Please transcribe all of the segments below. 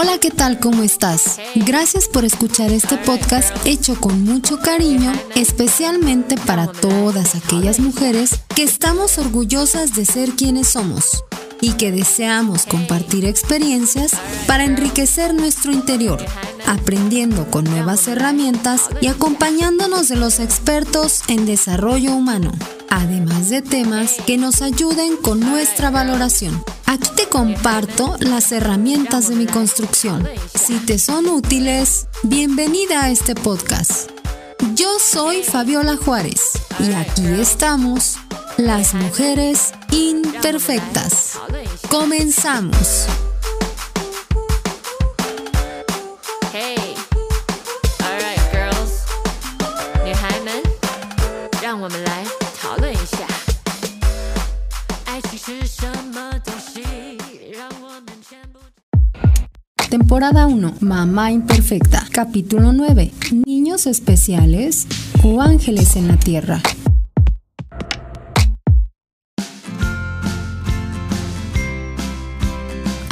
Hola, ¿qué tal? ¿Cómo estás? Gracias por escuchar este podcast hecho con mucho cariño, especialmente para todas aquellas mujeres que estamos orgullosas de ser quienes somos y que deseamos compartir experiencias para enriquecer nuestro interior, aprendiendo con nuevas herramientas y acompañándonos de los expertos en desarrollo humano, además de temas que nos ayuden con nuestra valoración. Aquí te comparto las herramientas de mi construcción. Si te son útiles, bienvenida a este podcast. Yo soy Fabiola Juárez y aquí estamos, las mujeres imperfectas. Comenzamos. Temporada 1, Mamá Imperfecta, capítulo 9, Niños especiales o ángeles en la tierra.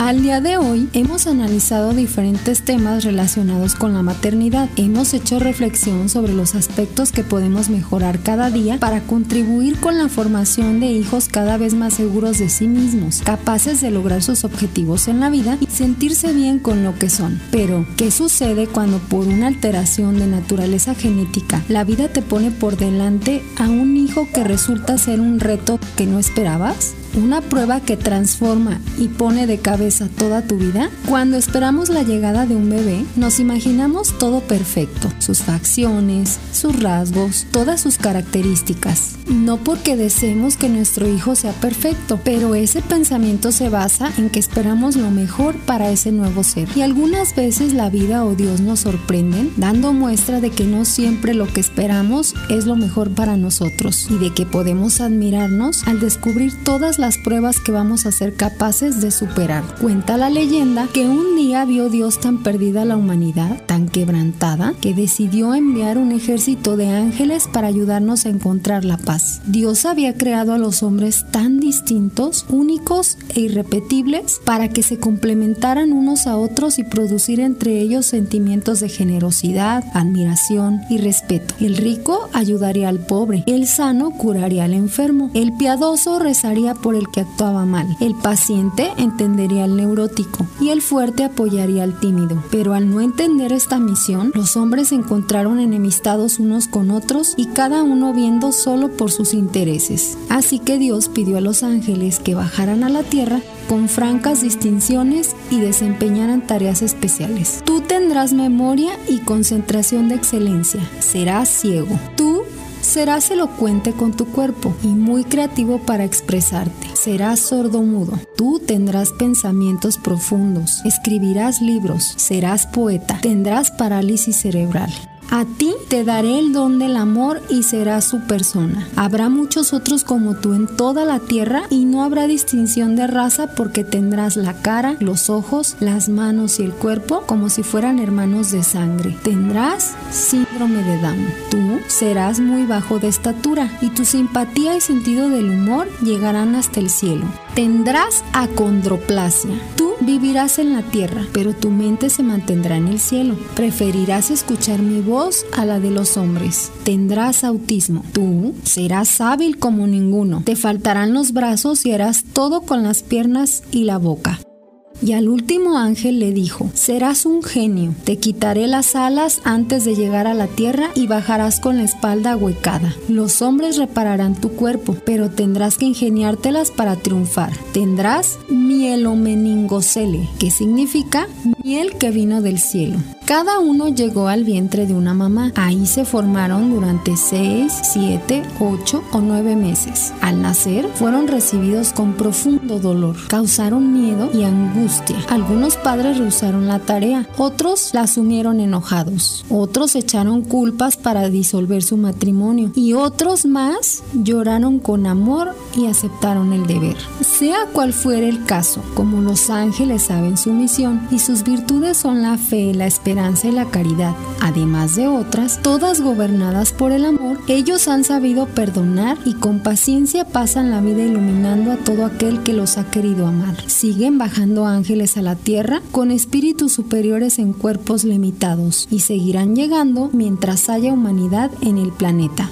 Al día de hoy hemos analizado diferentes temas relacionados con la maternidad. Hemos hecho reflexión sobre los aspectos que podemos mejorar cada día para contribuir con la formación de hijos cada vez más seguros de sí mismos, capaces de lograr sus objetivos en la vida y sentirse bien con lo que son. Pero, ¿qué sucede cuando por una alteración de naturaleza genética la vida te pone por delante a un hijo que resulta ser un reto que no esperabas? Una prueba que transforma y pone de cabeza toda tu vida? Cuando esperamos la llegada de un bebé, nos imaginamos todo perfecto, sus facciones, sus rasgos, todas sus características. No porque deseemos que nuestro hijo sea perfecto, pero ese pensamiento se basa en que esperamos lo mejor para ese nuevo ser. Y algunas veces la vida o Dios nos sorprenden dando muestra de que no siempre lo que esperamos es lo mejor para nosotros y de que podemos admirarnos al descubrir todas las pruebas que vamos a ser capaces de superar. Cuenta la leyenda que un día vio Dios tan perdida la humanidad, tan quebrantada, que decidió enviar un ejército de ángeles para ayudarnos a encontrar la paz. Dios había creado a los hombres tan distintos, únicos e irrepetibles para que se complementaran unos a otros y producir entre ellos sentimientos de generosidad, admiración y respeto. El rico ayudaría al pobre, el sano curaría al enfermo, el piadoso rezaría por el que actuaba mal. El paciente entendería al neurótico y el fuerte apoyaría al tímido. Pero al no entender esta misión, los hombres encontraron enemistados unos con otros y cada uno viendo solo por sus intereses. Así que Dios pidió a los ángeles que bajaran a la tierra con francas distinciones y desempeñaran tareas especiales. Tú tendrás memoria y concentración de excelencia. Serás ciego. Tú Serás elocuente con tu cuerpo y muy creativo para expresarte. Serás sordo-mudo. Tú tendrás pensamientos profundos. Escribirás libros. Serás poeta. Tendrás parálisis cerebral. A ti te daré el don del amor y serás su persona. Habrá muchos otros como tú en toda la tierra y no habrá distinción de raza porque tendrás la cara, los ojos, las manos y el cuerpo como si fueran hermanos de sangre. Tendrás síndrome de Down. Tú serás muy bajo de estatura y tu simpatía y sentido del humor llegarán hasta el cielo. Tendrás acondroplasia. Tú vivirás en la tierra, pero tu mente se mantendrá en el cielo. Preferirás escuchar mi voz a la de los hombres. Tendrás autismo. Tú serás hábil como ninguno. Te faltarán los brazos y harás todo con las piernas y la boca. Y al último ángel le dijo, serás un genio, te quitaré las alas antes de llegar a la tierra y bajarás con la espalda huecada. Los hombres repararán tu cuerpo, pero tendrás que ingeniártelas para triunfar. Tendrás mielomeningocele, que significa miel que vino del cielo. Cada uno llegó al vientre de una mamá. Ahí se formaron durante 6, 7, 8 o 9 meses. Al nacer fueron recibidos con profundo dolor, causaron miedo y angustia. Algunos padres rehusaron la tarea, otros la asumieron enojados, otros echaron culpas para disolver su matrimonio y otros más lloraron con amor y aceptaron el deber. Sea cual fuera el caso, como los ángeles saben su misión y sus virtudes son la fe, la esperanza, y la caridad, además de otras, todas gobernadas por el amor, ellos han sabido perdonar y con paciencia pasan la vida iluminando a todo aquel que los ha querido amar. Siguen bajando ángeles a la tierra con espíritus superiores en cuerpos limitados y seguirán llegando mientras haya humanidad en el planeta.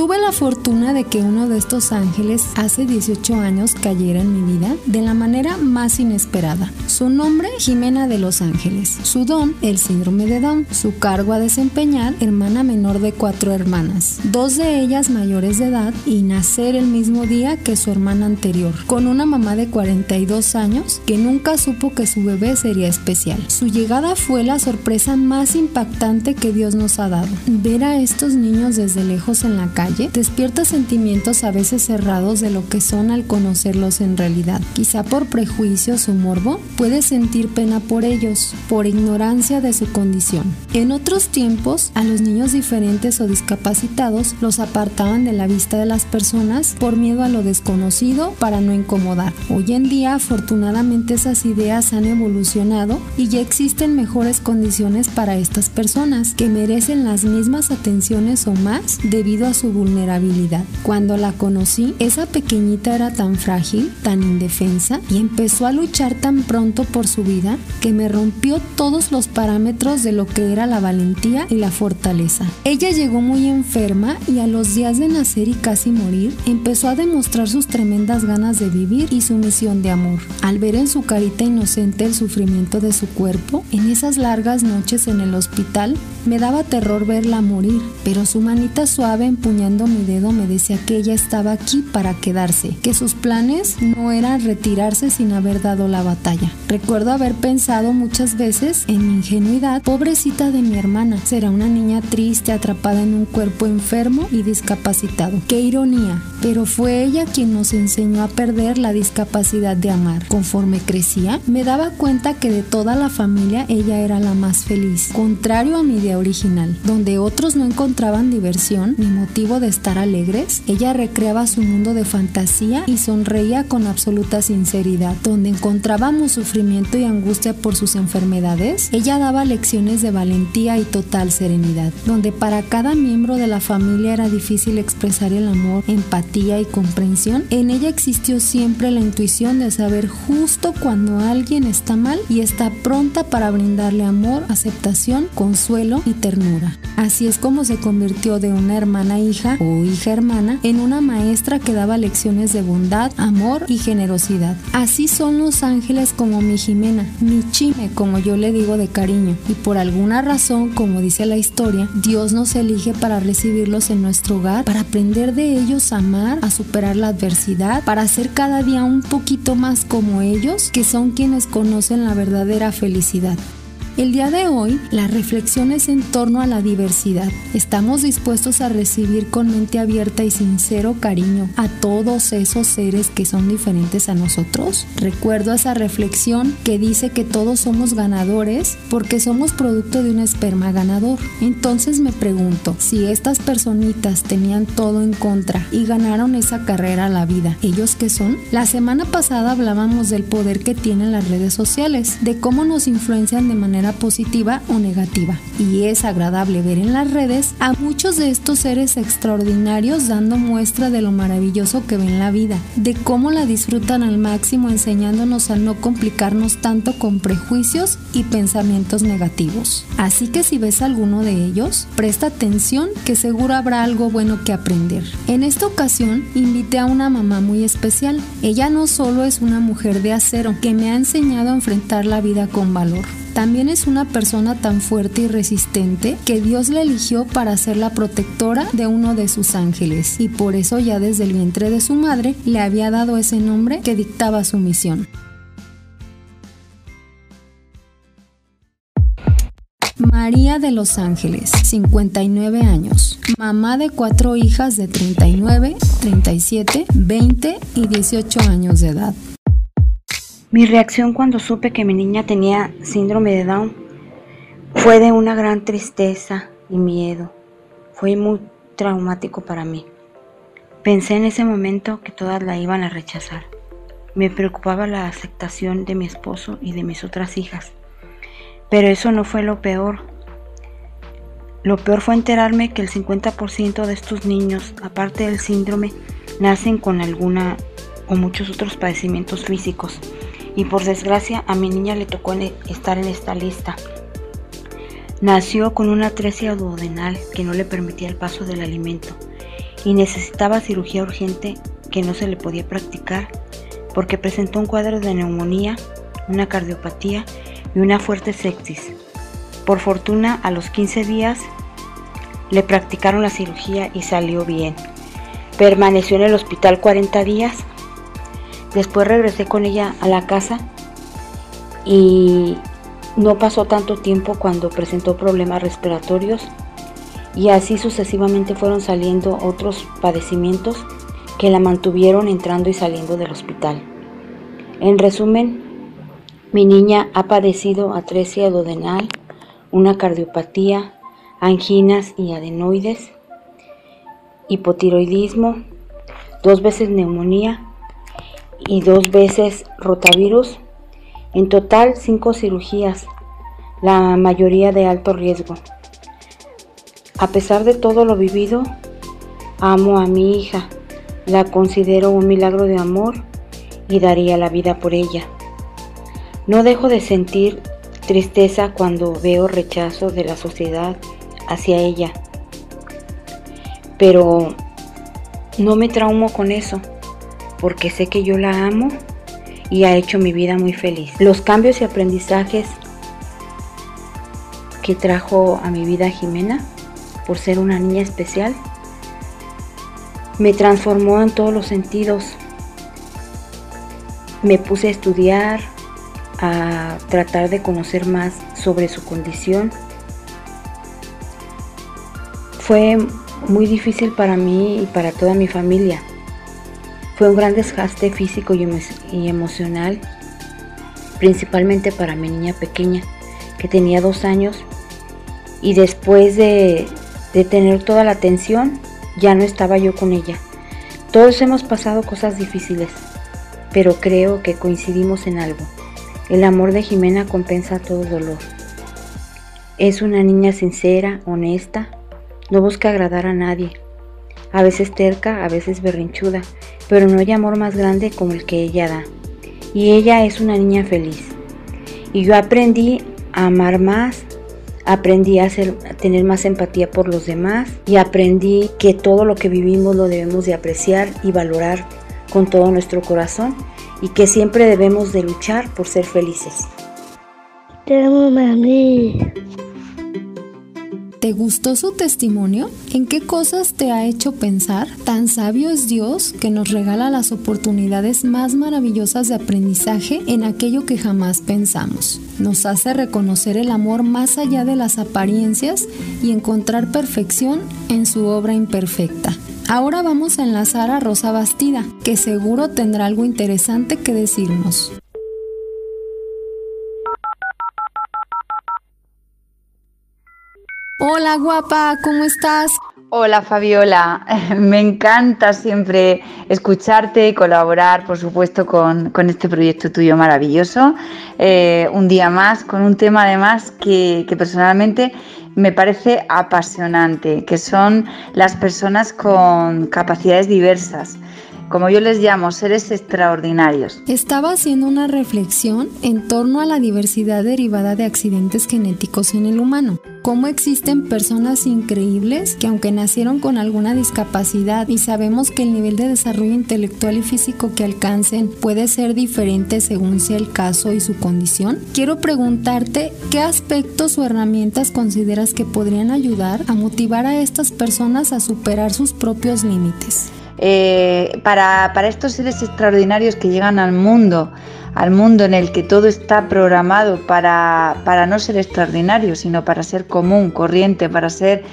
Tuve la fortuna de que uno de estos ángeles hace 18 años cayera en mi vida de la manera más inesperada. Su nombre, Jimena de los Ángeles. Su don, el síndrome de Down. Su cargo a desempeñar, hermana menor de cuatro hermanas. Dos de ellas mayores de edad y nacer el mismo día que su hermana anterior. Con una mamá de 42 años que nunca supo que su bebé sería especial. Su llegada fue la sorpresa más impactante que Dios nos ha dado. Ver a estos niños desde lejos en la calle despierta sentimientos a veces cerrados de lo que son al conocerlos en realidad. Quizá por prejuicios o morbo, puedes sentir pena por ellos, por ignorancia de su condición. En otros tiempos, a los niños diferentes o discapacitados los apartaban de la vista de las personas por miedo a lo desconocido para no incomodar. Hoy en día, afortunadamente, esas ideas han evolucionado y ya existen mejores condiciones para estas personas que merecen las mismas atenciones o más debido a su vulnerabilidad. Cuando la conocí, esa pequeñita era tan frágil, tan indefensa y empezó a luchar tan pronto por su vida que me rompió todos los parámetros de lo que era la valentía y la fortaleza. Ella llegó muy enferma y a los días de nacer y casi morir, empezó a demostrar sus tremendas ganas de vivir y su misión de amor. Al ver en su carita inocente el sufrimiento de su cuerpo, en esas largas noches en el hospital, me daba terror verla morir, pero su manita suave empuñando mi dedo me decía que ella estaba aquí para quedarse, que sus planes no eran retirarse sin haber dado la batalla. Recuerdo haber pensado muchas veces en mi ingenuidad, pobrecita de mi hermana, será una niña triste atrapada en un cuerpo enfermo y discapacitado. Qué ironía, pero fue ella quien nos enseñó a perder la discapacidad de amar. Conforme crecía, me daba cuenta que de toda la familia ella era la más feliz, contrario a mi idea original, donde otros no encontraban diversión ni motivo de estar alegres, ella recreaba su mundo de fantasía y sonreía con absoluta sinceridad. Donde encontrábamos sufrimiento y angustia por sus enfermedades, ella daba lecciones de valentía y total serenidad. Donde para cada miembro de la familia era difícil expresar el amor, empatía y comprensión, en ella existió siempre la intuición de saber justo cuando alguien está mal y está pronta para brindarle amor, aceptación, consuelo y ternura. Así es como se convirtió de una hermana hija o hija hermana en una maestra que daba lecciones de bondad, amor y generosidad. Así son los ángeles como mi Jimena, mi Chime, como yo le digo de cariño. Y por alguna razón, como dice la historia, Dios nos elige para recibirlos en nuestro hogar, para aprender de ellos a amar, a superar la adversidad, para ser cada día un poquito más como ellos, que son quienes conocen la verdadera felicidad. El día de hoy, la reflexión es en torno a la diversidad. ¿Estamos dispuestos a recibir con mente abierta y sincero cariño a todos esos seres que son diferentes a nosotros? Recuerdo esa reflexión que dice que todos somos ganadores porque somos producto de un esperma ganador. Entonces me pregunto, si estas personitas tenían todo en contra y ganaron esa carrera a la vida, ¿ellos qué son? La semana pasada hablábamos del poder que tienen las redes sociales, de cómo nos influencian de manera positiva o negativa. Y es agradable ver en las redes a muchos de estos seres extraordinarios dando muestra de lo maravilloso que ven la vida, de cómo la disfrutan al máximo enseñándonos a no complicarnos tanto con prejuicios y pensamientos negativos. Así que si ves alguno de ellos, presta atención que seguro habrá algo bueno que aprender. En esta ocasión invité a una mamá muy especial. Ella no solo es una mujer de acero que me ha enseñado a enfrentar la vida con valor, también es una persona tan fuerte y resistente que Dios la eligió para ser la protectora de uno de sus ángeles y por eso ya desde el vientre de su madre le había dado ese nombre que dictaba su misión. María de los Ángeles, 59 años, mamá de cuatro hijas de 39, 37, 20 y 18 años de edad. Mi reacción cuando supe que mi niña tenía síndrome de Down fue de una gran tristeza y miedo. Fue muy traumático para mí. Pensé en ese momento que todas la iban a rechazar. Me preocupaba la aceptación de mi esposo y de mis otras hijas. Pero eso no fue lo peor. Lo peor fue enterarme que el 50% de estos niños, aparte del síndrome, nacen con alguna o muchos otros padecimientos físicos. Y por desgracia a mi niña le tocó estar en esta lista. Nació con una atresia duodenal que no le permitía el paso del alimento y necesitaba cirugía urgente que no se le podía practicar porque presentó un cuadro de neumonía, una cardiopatía y una fuerte sepsis. Por fortuna, a los 15 días le practicaron la cirugía y salió bien. Permaneció en el hospital 40 días. Después regresé con ella a la casa y no pasó tanto tiempo cuando presentó problemas respiratorios y así sucesivamente fueron saliendo otros padecimientos que la mantuvieron entrando y saliendo del hospital. En resumen, mi niña ha padecido atresia duodenal, una cardiopatía, anginas y adenoides, hipotiroidismo, dos veces neumonía y dos veces rotavirus. En total, cinco cirugías, la mayoría de alto riesgo. A pesar de todo lo vivido, amo a mi hija, la considero un milagro de amor y daría la vida por ella. No dejo de sentir tristeza cuando veo rechazo de la sociedad hacia ella. Pero no me traumo con eso, porque sé que yo la amo y ha hecho mi vida muy feliz. Los cambios y aprendizajes que trajo a mi vida Jimena, por ser una niña especial, me transformó en todos los sentidos. Me puse a estudiar, a tratar de conocer más sobre su condición fue muy difícil para mí y para toda mi familia. Fue un gran desgaste físico y, emocional, principalmente para mi niña pequeña, que tenía dos años, y después de, de tener toda la atención, ya no estaba yo con ella. Todos hemos pasado cosas difíciles, pero creo que coincidimos en algo. El amor de Jimena compensa todo dolor. Es una niña sincera, honesta, no busca agradar a nadie. A veces terca, a veces berrinchuda, pero no hay amor más grande como el que ella da. Y ella es una niña feliz. Y yo aprendí a amar más, aprendí a, tener más empatía por los demás y aprendí que todo lo que vivimos lo debemos de apreciar y valorar con todo nuestro corazón y que siempre debemos de luchar por ser felices. Te amo, mami. ¿Te gustó su testimonio? ¿En qué cosas te ha hecho pensar? Tan sabio es Dios que nos regala las oportunidades más maravillosas de aprendizaje en aquello que jamás pensamos. Nos hace reconocer el amor más allá de las apariencias y encontrar perfección en su obra imperfecta. Ahora vamos a enlazar a Rosa Bastida, que seguro tendrá algo interesante que decirnos. Hola guapa, ¿cómo estás? Hola Fabiola, me encanta siempre escucharte y colaborar, por supuesto, con, este proyecto tuyo maravilloso. Eh, un día más, con un tema además que, que personalmente me parece apasionante, que son las personas con capacidades diversas como yo les llamo, seres extraordinarios. Estaba haciendo una reflexión en torno a la diversidad derivada de accidentes genéticos en el humano. Cómo existen personas increíbles que aunque nacieron con alguna discapacidad y sabemos que el nivel de desarrollo intelectual y físico que alcancen puede ser diferente según sea el caso y su condición, quiero preguntarte qué aspectos o herramientas consideras que podrían ayudar a motivar a estas personas a superar sus propios límites. Eh, para, estos seres extraordinarios que llegan al mundo, al mundo en el que todo está programado para, no ser extraordinario, sino para ser común, corriente, para ser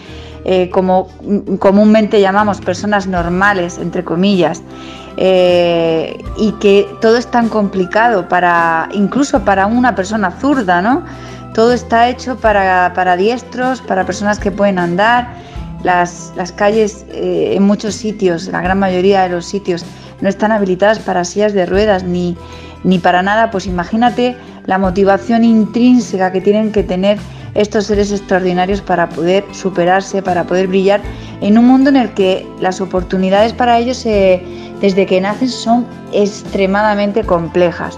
eh, como comúnmente llamamos personas normales, entre comillas, eh, y que todo es tan complicado para, incluso para una persona zurda, ¿no? Todo está hecho para, para diestros, para personas que pueden andar las, calles eh, en muchos sitios, la gran mayoría de los sitios, no están habilitadas para sillas de ruedas ni, ni para nada, pues imagínate la motivación intrínseca que tienen que tener estos seres extraordinarios para poder superarse, para poder brillar en un mundo en el que las oportunidades para ellos eh, desde que nacen son extremadamente complejas.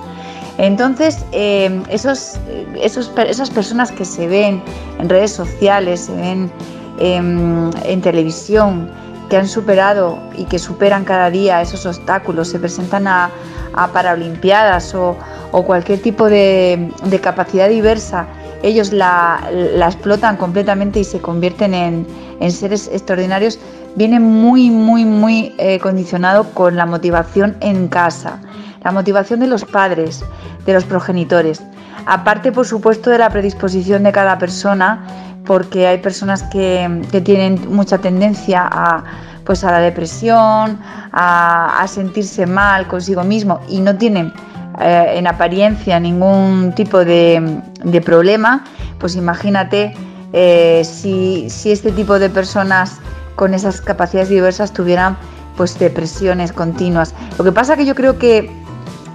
Entonces, eh, esos, esos, esas personas que se ven en redes sociales, se ven em, en televisión, que han superado y que superan cada día esos obstáculos, se presentan a, a Paralimpiadas o, cualquier tipo de, capacidad diversa, ellos la, explotan completamente y se convierten en, en seres extraordinarios, viene muy, muy, muy eh, condicionado con la motivación en casa, la motivación de los padres, de los progenitores. Aparte, por supuesto, de la predisposición de cada persona, porque hay personas que, tienen mucha tendencia a, pues a la depresión, a, sentirse mal consigo mismo y no tienen eh, en apariencia ningún tipo de, problema, pues imagínate eh, si, este tipo de personas con esas capacidades diversas tuvieran pues depresiones continuas. Lo que pasa que yo creo que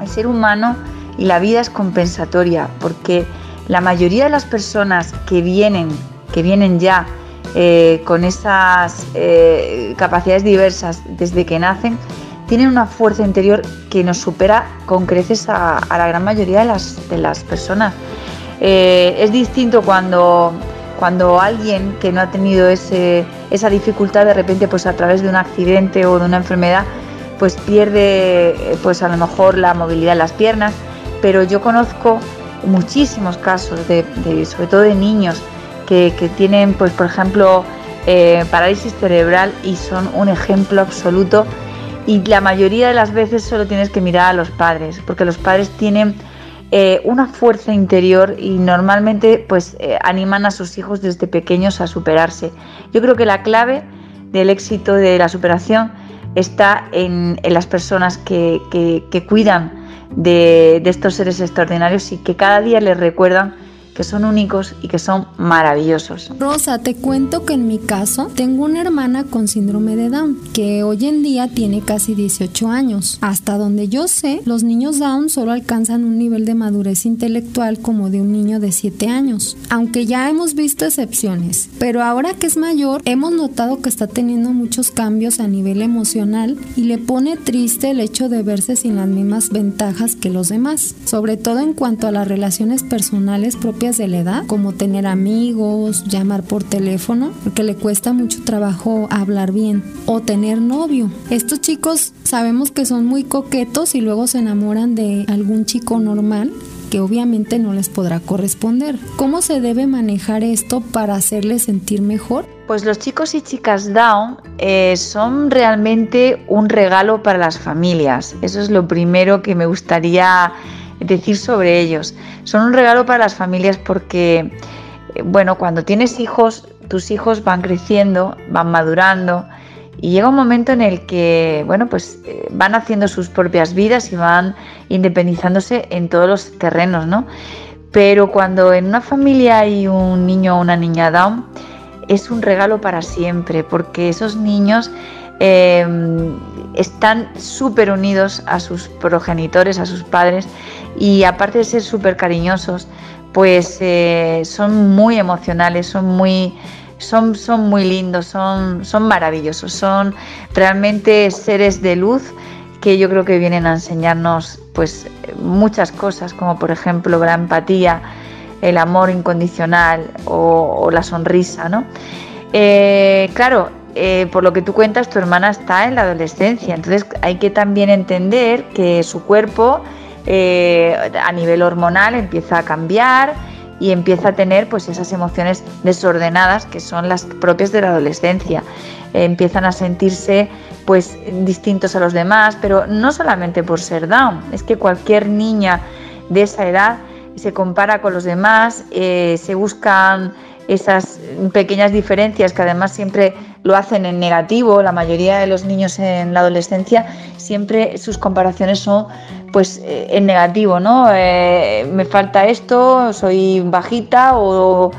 el ser humano y la vida es compensatoria, porque la mayoría de las personas que vienen, que vienen ya eh, con esas eh, capacidades diversas desde que nacen, tienen una fuerza interior que nos supera con creces a, la gran mayoría de las, de las personas. Eh, es distinto cuando, cuando alguien que no ha tenido ese, esa dificultad de repente pues a través de un accidente o de una enfermedad pues pierde pues a lo mejor la movilidad de las piernas pero yo conozco muchísimos casos, de, sobre todo de niños que, tienen, pues, por ejemplo, eh, parálisis cerebral y son un ejemplo absoluto. Y la mayoría de las veces solo tienes que mirar a los padres, porque los padres tienen eh, una fuerza interior y normalmente pues eh, animan a sus hijos desde pequeños a superarse. Yo creo que la clave del éxito de la superación está en, las personas que, que cuidan de, estos seres extraordinarios y que cada día les recuerdan que son únicos y que son maravillosos. Rosa, te cuento que en mi caso tengo una hermana con síndrome de Down que hoy en día tiene casi 18 años. Hasta donde yo sé, los niños Down solo alcanzan un nivel de madurez intelectual como de un niño de 7 años, aunque ya hemos visto excepciones. Pero ahora que es mayor, hemos notado que está teniendo muchos cambios a nivel emocional y le pone triste el hecho de verse sin las mismas ventajas que los demás, sobre todo en cuanto a las relaciones personales propias de la edad, como tener amigos, llamar por teléfono, porque le cuesta mucho trabajo hablar bien, o tener novio. Estos chicos sabemos que son muy coquetos y luego se enamoran de algún chico normal que obviamente no les podrá corresponder. ¿Cómo se debe manejar esto para hacerles sentir mejor? Pues los chicos y chicas Down eh, son realmente un regalo para las familias. Eso es lo primero que me gustaría decir sobre ellos. Son un regalo para las familias porque, eh, bueno, cuando tienes hijos, tus hijos van creciendo, van madurando y llega un momento en el que, bueno, pues eh, van haciendo sus propias vidas y van independizándose en todos los terrenos, ¿no? Pero cuando en una familia hay un niño o una niña down, es un regalo para siempre, porque esos niños Em, están súper unidos a sus progenitores, a sus padres y aparte de ser súper cariñosos, pues eh, son muy emocionales, son muy, son, son muy lindos, son, son maravillosos, son realmente seres de luz que yo creo que vienen a enseñarnos pues muchas cosas, como por ejemplo la empatía, el amor incondicional o, la sonrisa, ¿no? Eh, claro, eh, por lo que tú cuentas, tu hermana está en la adolescencia, entonces hay que también entender que su cuerpo eh, a nivel hormonal empieza a cambiar y empieza a tener pues esas emociones desordenadas que son las propias de la adolescencia. empiezan a sentirse pues distintos a los demás, pero no solamente por ser down, es que cualquier niña de esa edad se compara con los demás, eh, se buscan esas pequeñas diferencias que además siempre lo hacen en negativo, la mayoría de los niños en la adolescencia siempre sus comparaciones son pues eh, en negativo, ¿no? Eh, me falta esto, soy bajita o,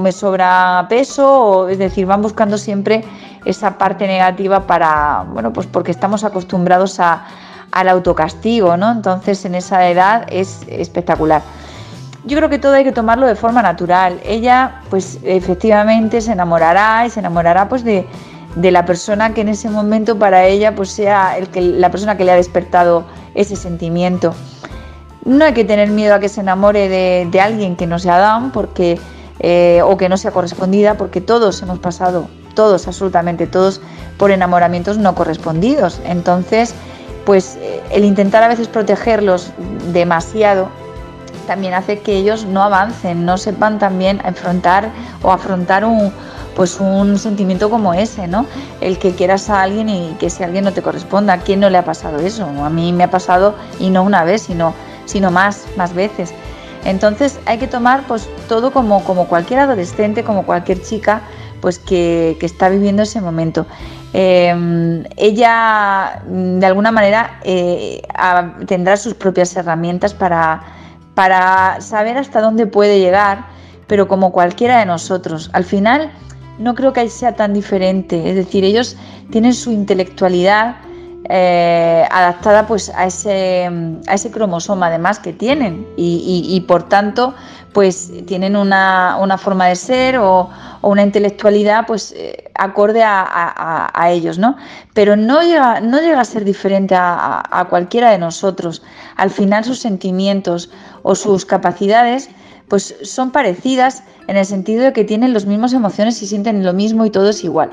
me sobra peso, o, es decir, van buscando siempre esa parte negativa para, bueno, pues porque estamos acostumbrados a, al autocastigo, ¿no? Entonces en esa edad es espectacular. Yo creo que todo hay que tomarlo de forma natural. Ella, pues efectivamente se enamorará y se enamorará pues de, de la persona que en ese momento para ella pues sea el que, la persona que le ha despertado ese sentimiento. No hay que tener miedo a que se enamore de, alguien que no sea Adam porque, eh, o que no sea correspondida, porque todos hemos pasado, todos, absolutamente todos, por enamoramientos no correspondidos. Entonces, pues eh, el intentar a veces protegerlos demasiado también hace que ellos no avancen, no sepan también afrontar o afrontar un, pues un sentimiento como ese, ¿no? El que quieras a alguien y que ese alguien no te corresponda. ¿A quién no le ha pasado eso? A mí me ha pasado y no una vez, sino, sino más, más veces. Entonces hay que tomar pues todo como, como cualquier adolescente, como cualquier chica pues que, está viviendo ese momento. Em, ella de alguna manera eh, tendrá sus propias herramientas para, para saber hasta dónde puede llegar, pero como cualquiera de nosotros. Al final no creo que sea tan diferente. Es decir, ellos tienen su intelectualidad eh, adaptada pues a ese, a ese cromosoma además que tienen y, por tanto pues tienen una, forma de ser o, una intelectualidad pues eh, acorde a, ellos, ¿no? Pero no llega, no llega a ser diferente a cualquiera de nosotros. Al final sus sentimientos o sus capacidades pues son parecidas en el sentido de que tienen las mismas emociones y sienten lo mismo y todo es igual.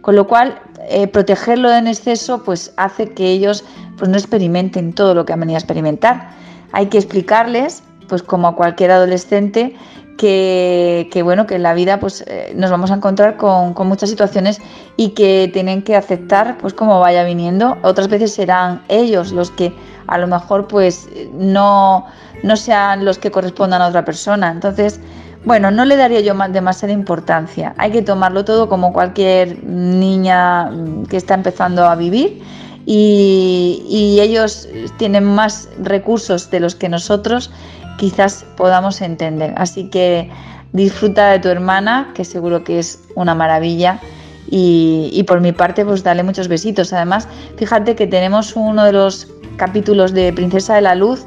Con lo cual, eh, protegerlo en exceso pues hace que ellos pues no experimenten todo lo que han venido a experimentar. Hay que explicarles, pues como a cualquier adolescente, que, bueno, que en la vida pues eh, nos vamos a encontrar con, con, muchas situaciones y que tienen que aceptar pues como vaya viniendo. Otras veces serán ellos los que a lo mejor pues no no sean los que correspondan a otra persona. Entonces, bueno, no le daría yo demasiada importancia. Hay que tomarlo todo como cualquier niña que está empezando a vivir y, ellos tienen más recursos de los que nosotros quizás podamos entender. Así que disfruta de tu hermana, que seguro que es una maravilla. Y, y, por mi parte, pues dale muchos besitos. Además, fíjate que tenemos uno de los capítulos de Princesa de la Luz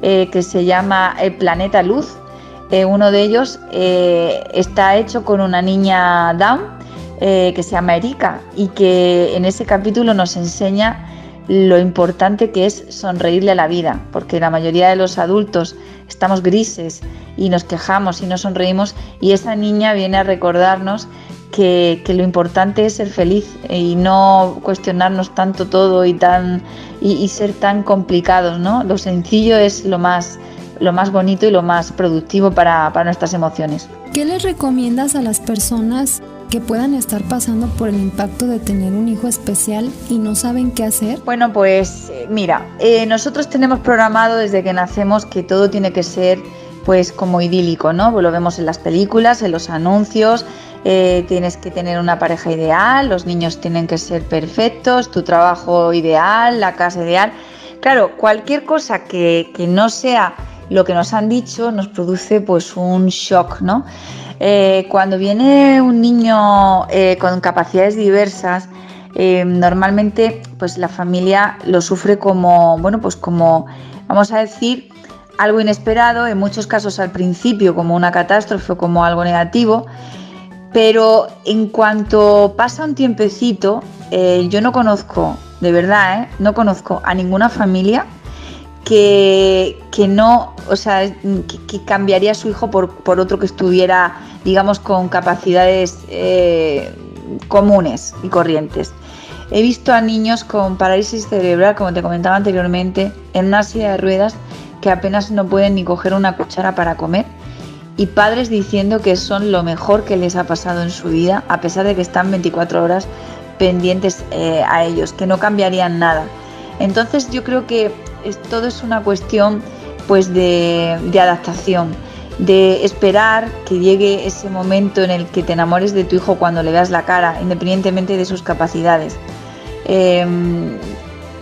eh, que se llama El Planeta Luz. Eh, uno de ellos eh, está hecho con una niña Down que se llama Erika y que en ese capítulo nos enseña lo importante que es sonreírle a la vida, porque la mayoría de los adultos estamos grises y nos quejamos y no sonreímos y esa niña viene a recordarnos que, lo importante es ser feliz y no cuestionarnos tanto todo y, tan, y, ser tan complicados, ¿no? Lo sencillo es lo más, lo más bonito y lo más productivo para, para nuestras emociones. ¿Qué les recomiendas a las personas que puedan estar pasando por el impacto de tener un hijo especial y no saben qué hacer? Bueno, pues mira, eh, nosotros tenemos programado desde que nacemos que todo tiene que ser pues como idílico, ¿no? Pues lo vemos en las películas, en los anuncios, eh, tienes que tener una pareja ideal, los niños tienen que ser perfectos, tu trabajo ideal, la casa ideal. Claro, cualquier cosa que, no sea lo que nos han dicho nos produce pues un shock, ¿no? Eh, cuando viene un niño eh, con capacidades diversas, normalmente pues la familia lo sufre como, bueno, pues como, vamos a decir, algo inesperado, en muchos casos al principio como una catástrofe o como algo negativo, pero en cuanto pasa un tiempecito, eh, yo no conozco, de verdad, ¿eh? no conozco a ninguna familia que, no, o sea, que, cambiaría a su hijo por, otro que estuviera, digamos, con capacidades eh, comunes y corrientes. He visto a niños con parálisis cerebral, como te comentaba anteriormente, en una silla de ruedas que apenas no pueden ni coger una cuchara para comer y padres diciendo que son lo mejor que les ha pasado en su vida, a pesar de que están 24 horas pendientes eh, a ellos, que no cambiarían nada. Entonces yo creo que todo es una cuestión pues de, adaptación, de esperar que llegue ese momento en el que te enamores de tu hijo cuando le veas la cara, independientemente de sus capacidades. Em,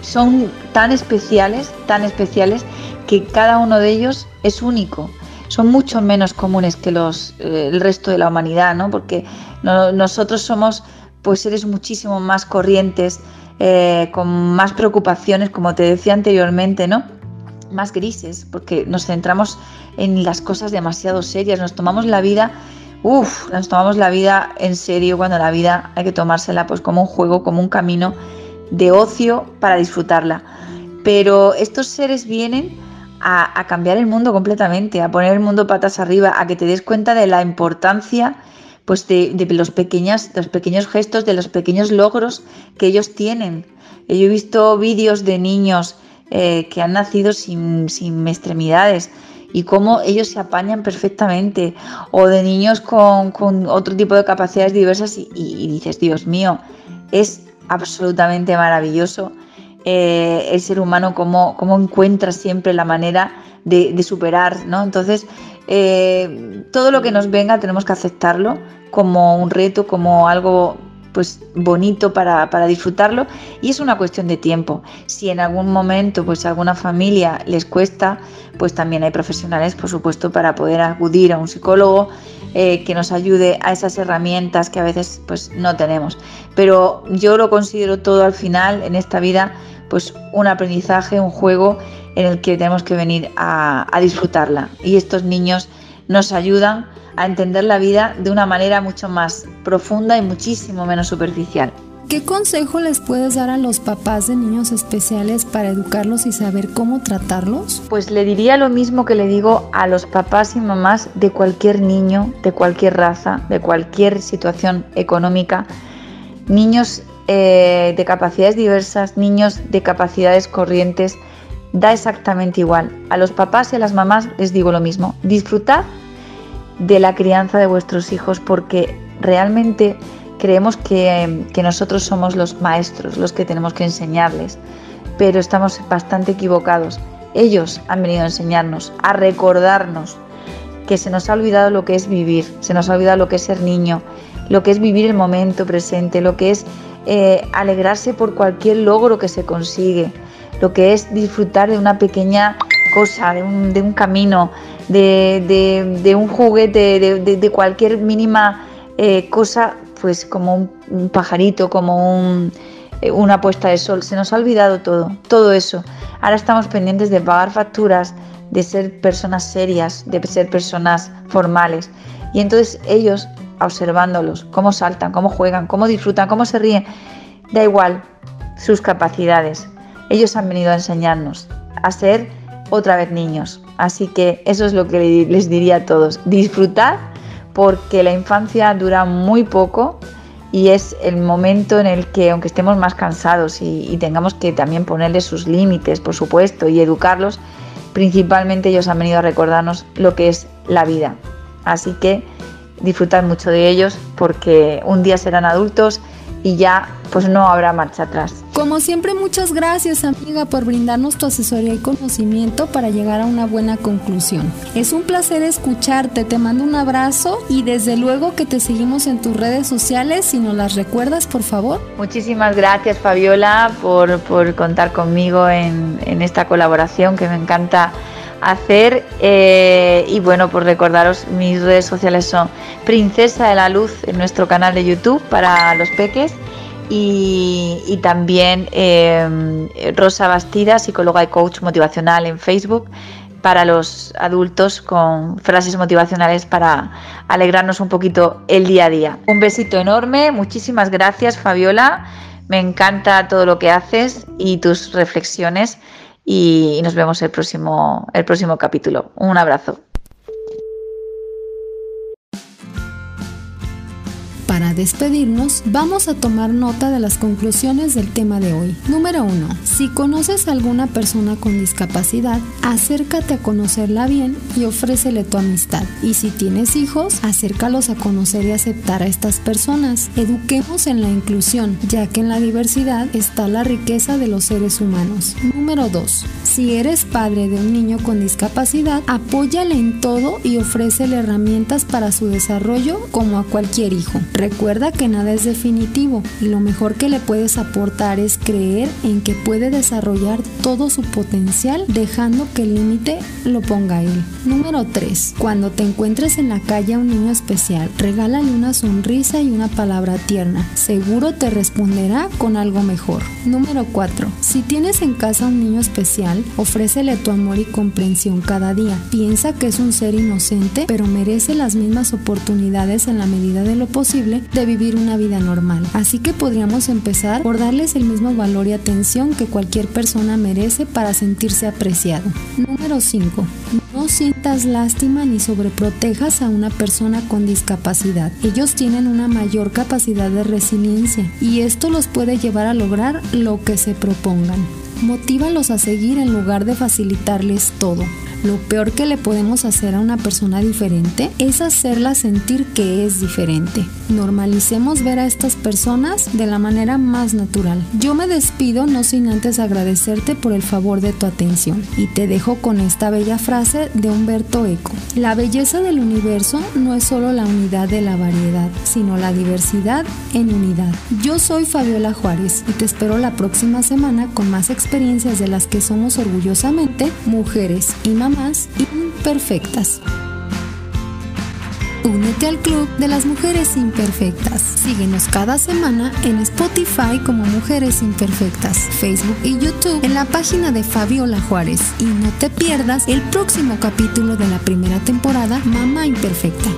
son tan especiales, tan especiales, que cada uno de ellos es único. Son mucho menos comunes que los, eh, el resto de la humanidad, ¿no? Porque nosotros somos pues seres muchísimo más corrientes, eh, con más preocupaciones, como te decía anteriormente, ¿no? Más grises, porque nos centramos en las cosas demasiado serias, nos tomamos la vida, uff, nos tomamos la vida en serio cuando la vida hay que tomársela pues como un juego, como un camino de ocio para disfrutarla. Pero estos seres vienen a, cambiar el mundo completamente, a poner el mundo patas arriba, a que te des cuenta de la importancia pues de, los, pequeños, los pequeños gestos, de los pequeños logros que ellos tienen. Yo he visto vídeos de niños eh, que han nacido sin, extremidades y cómo ellos se apañan perfectamente, o de niños con, otro tipo de capacidades diversas y, dices, Dios mío, es absolutamente maravilloso eh, el ser humano, cómo, cómo, encuentra siempre la manera de, de superar, ¿no? Entonces, eh, todo lo que nos venga tenemos que aceptarlo como un reto, como algo pues bonito para, disfrutarlo y es una cuestión de tiempo. Si en algún momento pues a alguna familia les cuesta, pues también hay profesionales por supuesto para poder acudir a un psicólogo eh, que nos ayude a esas herramientas que a veces pues no tenemos. Pero yo lo considero todo al final en esta vida pues un aprendizaje, un juego en el que tenemos que venir a, disfrutarla. Y estos niños nos ayudan a entender la vida de una manera mucho más profunda y muchísimo menos superficial. ¿Qué consejo les puedes dar a los papás de niños especiales para educarlos y saber cómo tratarlos? Pues le diría lo mismo que le digo a los papás y mamás de cualquier niño, de cualquier raza, de cualquier situación económica. Niños eh, de capacidades diversas, niños de capacidades corrientes, da exactamente igual. A los papás y a las mamás les digo lo mismo. Disfrutad de la crianza de vuestros hijos porque realmente creemos que, que, nosotros somos los maestros, los que tenemos que enseñarles, pero estamos bastante equivocados. Ellos han venido a enseñarnos, a recordarnos que se nos ha olvidado lo que es vivir, se nos ha olvidado lo que es ser niño, lo que es vivir el momento presente, lo que es eh, alegrarse por cualquier logro que se consigue, lo que es disfrutar de una pequeña cosa, de un, camino, de, un juguete, de, cualquier mínima eh, cosa, pues como un, pajarito, como eh, una puesta de sol. Se nos ha olvidado todo, todo eso. Ahora estamos pendientes de pagar facturas, de ser personas serias, de ser personas formales. Y entonces ellos observándolos, cómo saltan, cómo juegan, cómo disfrutan, cómo se ríen. Da igual sus capacidades. Ellos han venido a enseñarnos a ser otra vez niños. Así que eso es lo que les diría a todos. Disfrutar porque la infancia dura muy poco y es el momento en el que, aunque estemos más cansados y, tengamos que también ponerles sus límites, por supuesto, y educarlos, principalmente ellos han venido a recordarnos lo que es la vida. Así que disfrutar mucho de ellos porque un día serán adultos y ya pues no habrá marcha atrás. Como siempre, muchas gracias amiga por brindarnos tu asesoría y conocimiento para llegar a una buena conclusión. Es un placer escucharte, te mando un abrazo y desde luego que te seguimos en tus redes sociales, si nos las recuerdas, por favor. Muchísimas gracias Fabiola por, por contar conmigo en, en esta colaboración que me encanta hacer. Eh, y bueno, pues recordaros, mis redes sociales son Princesa de la Luz en nuestro canal de YouTube para los peques. Y, también em, Rosa Bastida, psicóloga y coach motivacional en Facebook para los adultos con frases motivacionales para alegrarnos un poquito el día a día. Un besito enorme, muchísimas gracias Fabiola, me encanta todo lo que haces y tus reflexiones y nos vemos el próximo, el próximo capítulo. Un abrazo. Despedirnos, vamos a tomar nota de las conclusiones del tema de hoy. Número 1. Si conoces a alguna persona con discapacidad, acércate a conocerla bien y ofrécele tu amistad. Y si tienes hijos, acércalos a conocer y aceptar a estas personas. Eduquemos en la inclusión, ya que en la diversidad está la riqueza de los seres humanos. Número 2. Si eres padre de un niño con discapacidad, apóyale en todo y ofrécele herramientas para su desarrollo como a cualquier hijo. Recuerda que nada es definitivo y lo mejor que le puedes aportar es creer en que puede desarrollar todo su potencial dejando que el límite lo ponga él. Número 3. Cuando te encuentres en la calle a un niño especial, regálale una sonrisa y una palabra tierna. Seguro te responderá con algo mejor. Número 4. Si tienes en casa un niño especial, ofrécele tu amor y comprensión cada día. Piensa que es un ser inocente, pero merece las mismas oportunidades en la medida de lo posible de vivir una vida normal. Así que podríamos empezar por darles el mismo valor y atención que cualquier persona merece para sentirse apreciado. Número 5. No sientas lástima ni sobreprotejas a una persona con discapacidad. Ellos tienen una mayor capacidad de resiliencia y esto los puede llevar a lograr lo que se propongan. Motívalos a seguir en lugar de facilitarles todo. Lo peor que le podemos hacer a una persona diferente es hacerla sentir que es diferente. Normalicemos ver a estas personas de la manera más natural. Yo me despido no sin antes agradecerte por el favor de tu atención y te dejo con esta bella frase de Humberto Eco. La belleza del universo no es solo la unidad de la variedad, sino la diversidad en unidad. Yo soy Fabiola Juárez y te espero la próxima semana con más experiencias de las que somos orgullosamente mujeres y mamás más imperfectas. Únete al Club de las Mujeres Imperfectas. Síguenos cada semana en Spotify como Mujeres Imperfectas, Facebook y YouTube en la página de Fabiola Juárez. Y no te pierdas el próximo capítulo de la primera temporada Mamá Imperfecta.